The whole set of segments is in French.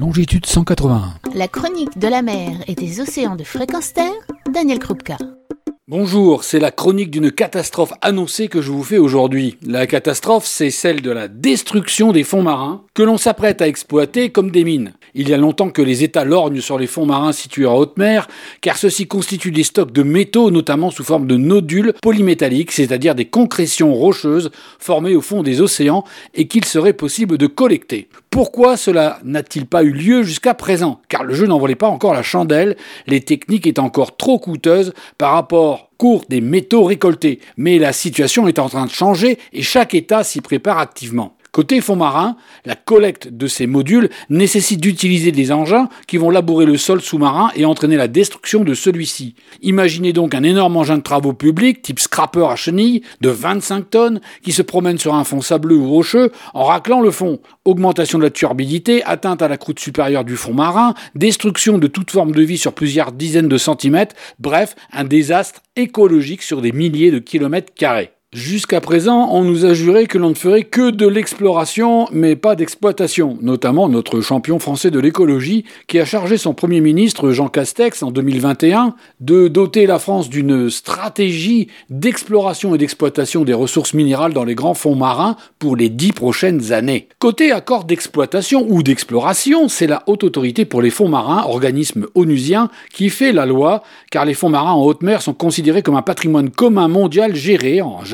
longitude 181. La chronique de la mer et des océans de fréquence terre, Daniel Krupka. Bonjour, c'est la chronique d'une catastrophe annoncée que je vous fais aujourd'hui. La catastrophe, c'est celle de la destruction des fonds marins que l'on s'apprête à exploiter comme des mines. Il y a longtemps que les États lorgnent sur les fonds marins situés en haute mer, car ceux-ci constituent des stocks de métaux, notamment sous forme de nodules polymétalliques, c'est-à-dire des concrétions rocheuses formées au fond des océans et qu'il serait possible de collecter. Pourquoi cela n'a-t-il pas eu lieu jusqu'à présent? Car le jeu n'en volait pas encore la chandelle, les techniques étaient encore trop coûteuses par rapport cours des métaux récoltés. Mais la situation est en train de changer et chaque État s'y prépare activement. Côté fonds marins, la collecte de ces modules nécessite d'utiliser des engins qui vont labourer le sol sous-marin et entraîner la destruction de celui-ci. Imaginez donc un énorme engin de travaux publics, type scrapper à chenilles, de 25 tonnes, qui se promène sur un fond sableux ou rocheux en raclant le fond. Augmentation de la turbidité, atteinte à la croûte supérieure du fond marin, destruction de toute forme de vie sur plusieurs dizaines de centimètres, bref, un désastre écologique sur des milliers de kilomètres carrés. Jusqu'à présent, on nous a juré que l'on ne ferait que de l'exploration, mais pas d'exploitation, notamment notre champion français de l'écologie, qui a chargé son Premier ministre Jean Castex en 2021 de doter la France d'une stratégie d'exploration et d'exploitation des ressources minérales dans les grands fonds marins pour les dix prochaines années. Côté accord d'exploitation ou d'exploration, c'est la Haute Autorité pour les fonds marins, organisme onusien, qui fait la loi, car les fonds marins en haute mer sont considérés comme un patrimoine commun mondial géré en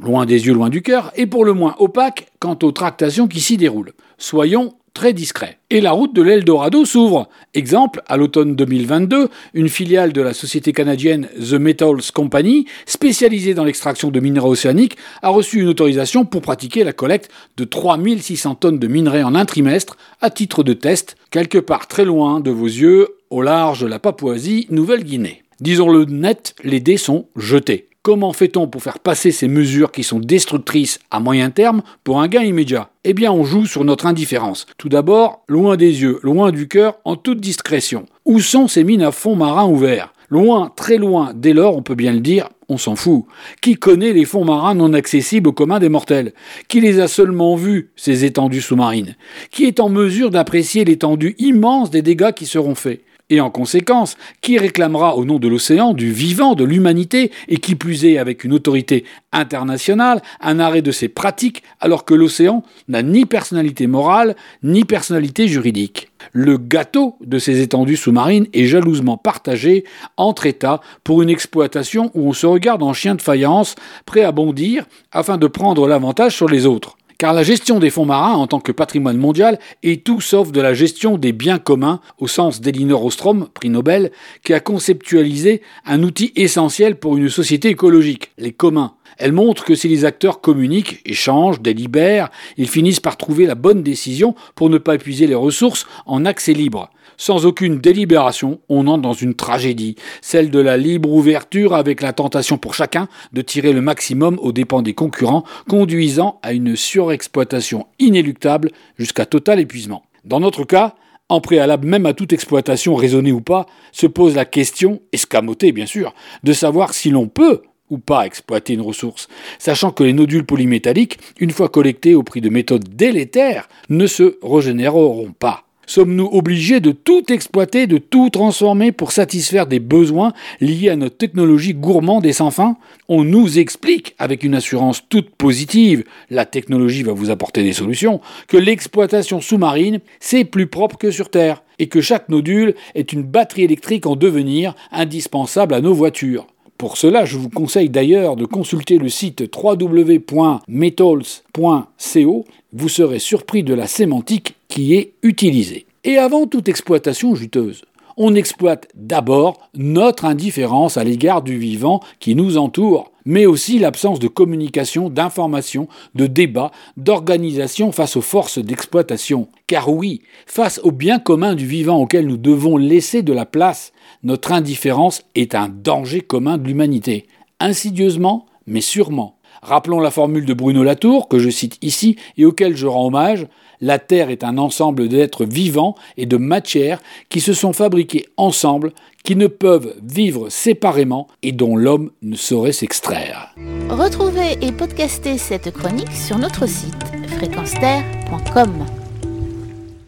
loin des yeux, loin du cœur, et pour le moins opaque quant aux tractations qui s'y déroulent. Soyons très discrets. Et la route de l'Eldorado s'ouvre. Exemple, à l'automne 2022, une filiale de la société canadienne The Metals Company, spécialisée dans l'extraction de minerais océaniques, a reçu une autorisation pour pratiquer la collecte de 3600 tonnes de minerais en un trimestre à titre de test, quelque part très loin de vos yeux, au large de la Papouasie, Nouvelle-Guinée. Disons-le net, les dés sont jetés. Comment fait-on pour faire passer ces mesures qui sont destructrices à moyen terme pour un gain immédiat? Eh bien, on joue sur notre indifférence. Tout d'abord, loin des yeux, loin du cœur, en toute discrétion. Où sont ces mines à fond marin ouverts? Loin, très loin, dès lors, on peut bien le dire, on s'en fout. Qui connaît les fonds marins non accessibles au commun des mortels? Qui les a seulement vus, ces étendues sous-marines? Qui est en mesure d'apprécier l'étendue immense des dégâts qui seront faits? Et en conséquence, qui réclamera au nom de l'océan, du vivant, de l'humanité, et qui plus est avec une autorité internationale, un arrêt de ces pratiques, alors que l'océan n'a ni personnalité morale, ni personnalité juridique. Le gâteau de ces étendues sous-marines est jalousement partagé entre États pour une exploitation où on se regarde en chien de faïence, prêt à bondir afin de prendre l'avantage sur les autres. Car la gestion des fonds marins en tant que patrimoine mondial est tout sauf de la gestion des biens communs au sens d'Elinor Ostrom, prix Nobel, qui a conceptualisé un outil essentiel pour une société écologique, les communs. Elle montre que si les acteurs communiquent, échangent, délibèrent, ils finissent par trouver la bonne décision pour ne pas épuiser les ressources en accès libre. Sans aucune délibération, on entre dans une tragédie, celle de la libre ouverture avec la tentation pour chacun de tirer le maximum aux dépens des concurrents, conduisant à une surexploitation inéluctable jusqu'à total épuisement. Dans notre cas, en préalable même à toute exploitation raisonnée ou pas, se pose la question, escamotée bien sûr, de savoir si l'on peut ou pas exploiter une ressource, sachant que les nodules polymétalliques, une fois collectés au prix de méthodes délétères, ne se régénéreront pas. Sommes-nous obligés de tout exploiter, de tout transformer pour satisfaire des besoins liés à notre technologie gourmande et sans fin? On nous explique, avec une assurance toute positive, la technologie va vous apporter des solutions, que l'exploitation sous-marine, c'est plus propre que sur Terre, et que chaque nodule est une batterie électrique en devenir indispensable à nos voitures. Pour cela, je vous conseille d'ailleurs de consulter le site www.metals.co. Vous serez surpris de la sémantique qui est utilisée. Et avant toute exploitation juteuse, on exploite d'abord notre indifférence à l'égard du vivant qui nous entoure, mais aussi l'absence de communication, d'information, de débat, d'organisation face aux forces d'exploitation. Car oui, face au bien commun du vivant auquel nous devons laisser de la place, notre indifférence est un danger commun de l'humanité. Insidieusement, mais sûrement. Rappelons la formule de Bruno Latour, que je cite ici et auquel je rends hommage, la Terre est un ensemble d'êtres vivants et de matières qui se sont fabriqués ensemble, qui ne peuvent vivre séparément et dont l'homme ne saurait s'extraire. Retrouvez et podcastez cette chronique sur notre site fréquence